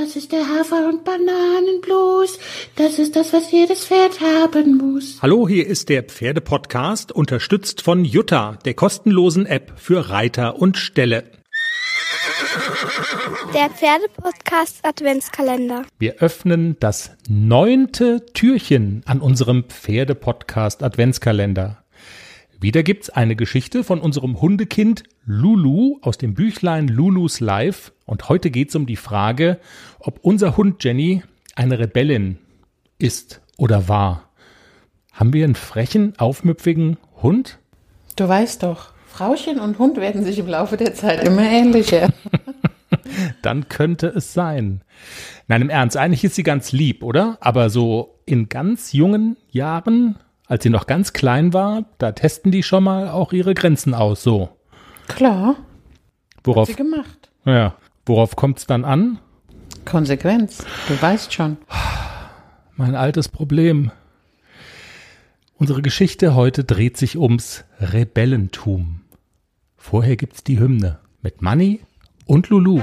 Das ist der Hafer- und Bananenblues. Das ist das, was jedes Pferd haben muss. Hallo, hier ist der Pferdepodcast, unterstützt von Jutta, der kostenlosen App für Reiter und Ställe. Der Pferdepodcast Adventskalender. Wir öffnen das neunte Türchen an unserem Pferdepodcast Adventskalender. Wieder gibt's eine Geschichte von unserem Hundekind Lulu aus dem Büchlein Lulus Life. Und heute geht's um die Frage, ob unser Hund Jenny eine Rebellin ist oder war. Haben wir einen frechen, aufmüpfigen Hund? Du weißt doch, Frauchen und Hund werden sich im Laufe der Zeit immer ähnlicher. Dann könnte es sein. Nein, im Ernst, eigentlich ist sie ganz lieb, oder? Aber so in ganz jungen Jahren als sie noch ganz klein war, da testen die schon mal auch ihre Grenzen aus, so. Klar. Worauf? Hat sie gemacht. Ja. Worauf kommt es dann an? Konsequenz. Du weißt schon. Mein altes Problem. Unsere Geschichte heute dreht sich ums Rebellentum. Vorher gibt's die Hymne mit Manny und Lulu.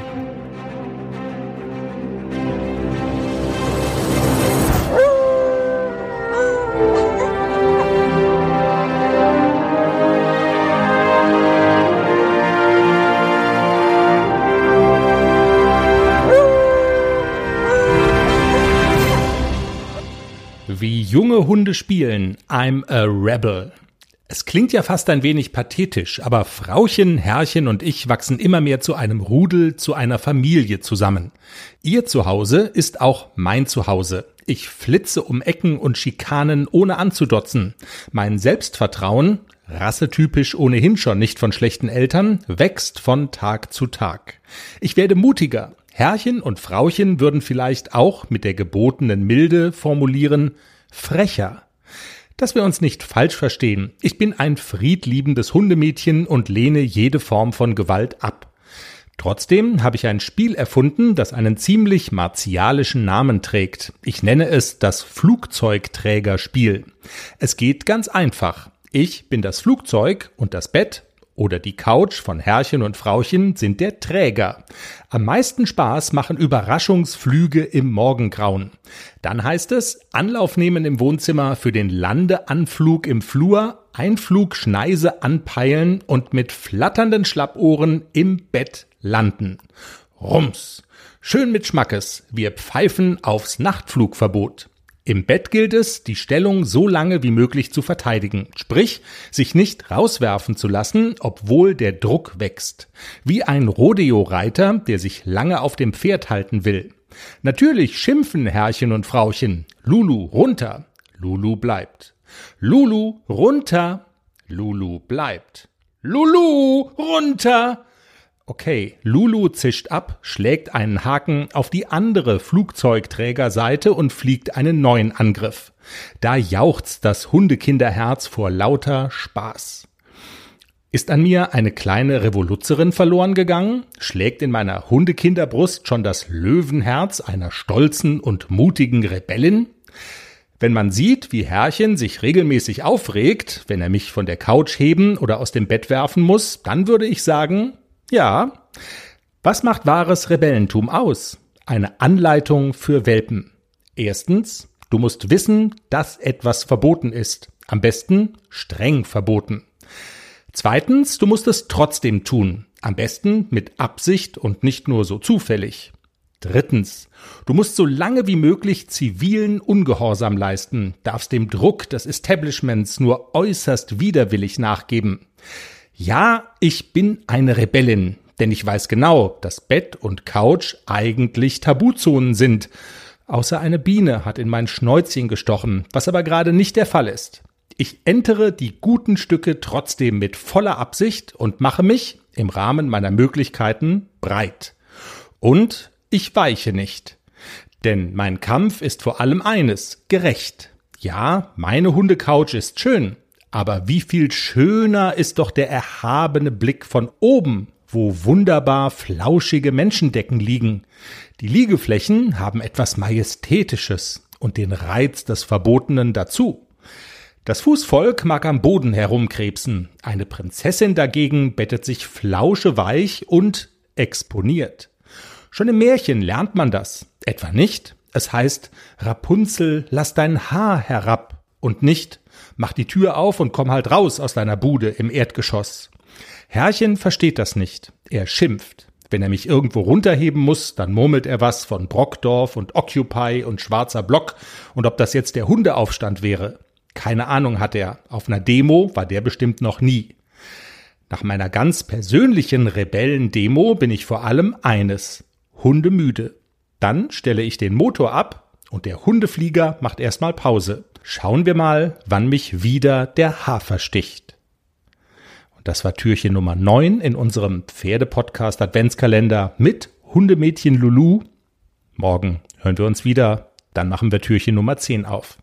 Wie junge Hunde spielen, I'm a Rebel. Es klingt ja fast ein wenig pathetisch, aber Frauchen, Herrchen und ich wachsen immer mehr zu einem Rudel, zu einer Familie zusammen. Ihr Zuhause ist auch mein Zuhause. Ich flitze um Ecken und Schikanen ohne anzudotzen. Mein Selbstvertrauen, rassetypisch ohnehin schon nicht von schlechten Eltern, wächst von Tag zu Tag. Ich werde mutiger, Herrchen und Frauchen würden vielleicht auch mit der gebotenen Milde formulieren frecher. Dass wir uns nicht falsch verstehen, ich bin ein friedliebendes Hundemädchen und lehne jede Form von Gewalt ab. Trotzdem habe ich ein Spiel erfunden, das einen ziemlich martialischen Namen trägt. Ich nenne es das Flugzeugträgerspiel. Es geht ganz einfach. Ich bin das Flugzeug und das Bett oder die Couch von Herrchen und Frauchen sind der Träger. Am meisten Spaß machen Überraschungsflüge im Morgengrauen. Dann heißt es Anlauf nehmen im Wohnzimmer für den Landeanflug im Flur, Einflug Schneise anpeilen und mit flatternden Schlappohren im Bett landen. Rums. Schön mit Schmackes. Wir pfeifen aufs Nachtflugverbot. Im Bett gilt es, die Stellung so lange wie möglich zu verteidigen, sprich, sich nicht rauswerfen zu lassen, obwohl der Druck wächst. Wie ein Rodeo-Reiter, der sich lange auf dem Pferd halten will. Natürlich schimpfen Herrchen und Frauchen. Lulu runter. Lulu bleibt. Lulu runter. Lulu bleibt. Lulu runter. Okay, Lulu zischt ab, schlägt einen Haken auf die andere Flugzeugträgerseite und fliegt einen neuen Angriff. Da jauchzt das Hundekinderherz vor lauter Spaß. Ist an mir eine kleine Revoluzerin verloren gegangen? Schlägt in meiner Hundekinderbrust schon das Löwenherz einer stolzen und mutigen Rebellin? Wenn man sieht, wie Herrchen sich regelmäßig aufregt, wenn er mich von der Couch heben oder aus dem Bett werfen muss, dann würde ich sagen, ja. Was macht wahres Rebellentum aus? Eine Anleitung für Welpen. Erstens, du musst wissen, dass etwas verboten ist. Am besten streng verboten. Zweitens, du musst es trotzdem tun. Am besten mit Absicht und nicht nur so zufällig. Drittens, du musst so lange wie möglich zivilen Ungehorsam leisten, darfst dem Druck des Establishments nur äußerst widerwillig nachgeben. Ja, ich bin eine Rebellin, denn ich weiß genau, dass Bett und Couch eigentlich Tabuzonen sind. Außer eine Biene hat in mein Schnäuzchen gestochen, was aber gerade nicht der Fall ist. Ich entere die guten Stücke trotzdem mit voller Absicht und mache mich im Rahmen meiner Möglichkeiten breit. Und ich weiche nicht. Denn mein Kampf ist vor allem eines, gerecht. Ja, meine Hundecouch ist schön, aber wie viel schöner ist doch der erhabene Blick von oben, wo wunderbar flauschige Menschendecken liegen. Die Liegeflächen haben etwas Majestätisches und den Reiz des Verbotenen dazu. Das Fußvolk mag am Boden herumkrebsen, eine Prinzessin dagegen bettet sich flauscheweich und exponiert. Schon im Märchen lernt man das. Etwa nicht? Es heißt, Rapunzel, lass dein Haar herab und nicht, mach die Tür auf und komm halt raus aus deiner Bude im Erdgeschoss. Herrchen versteht das nicht. Er schimpft. Wenn er mich irgendwo runterheben muss, dann murmelt er was von Brockdorf und Occupy und schwarzer Block und ob das jetzt der Hundeaufstand wäre. Keine Ahnung hat er. Auf einer Demo war der bestimmt noch nie. Nach meiner ganz persönlichen Rebellendemo bin ich vor allem eines. Hundemüde. Dann stelle ich den Motor ab und der Hundeflieger macht erstmal Pause. Schauen wir mal, wann mich wieder der Hafer sticht. Und das war Türchen Nummer 9 in unserem Pferdepodcast Adventskalender mit Hundemädchen Lulu. Morgen hören wir uns wieder, dann machen wir Türchen Nummer 10 auf.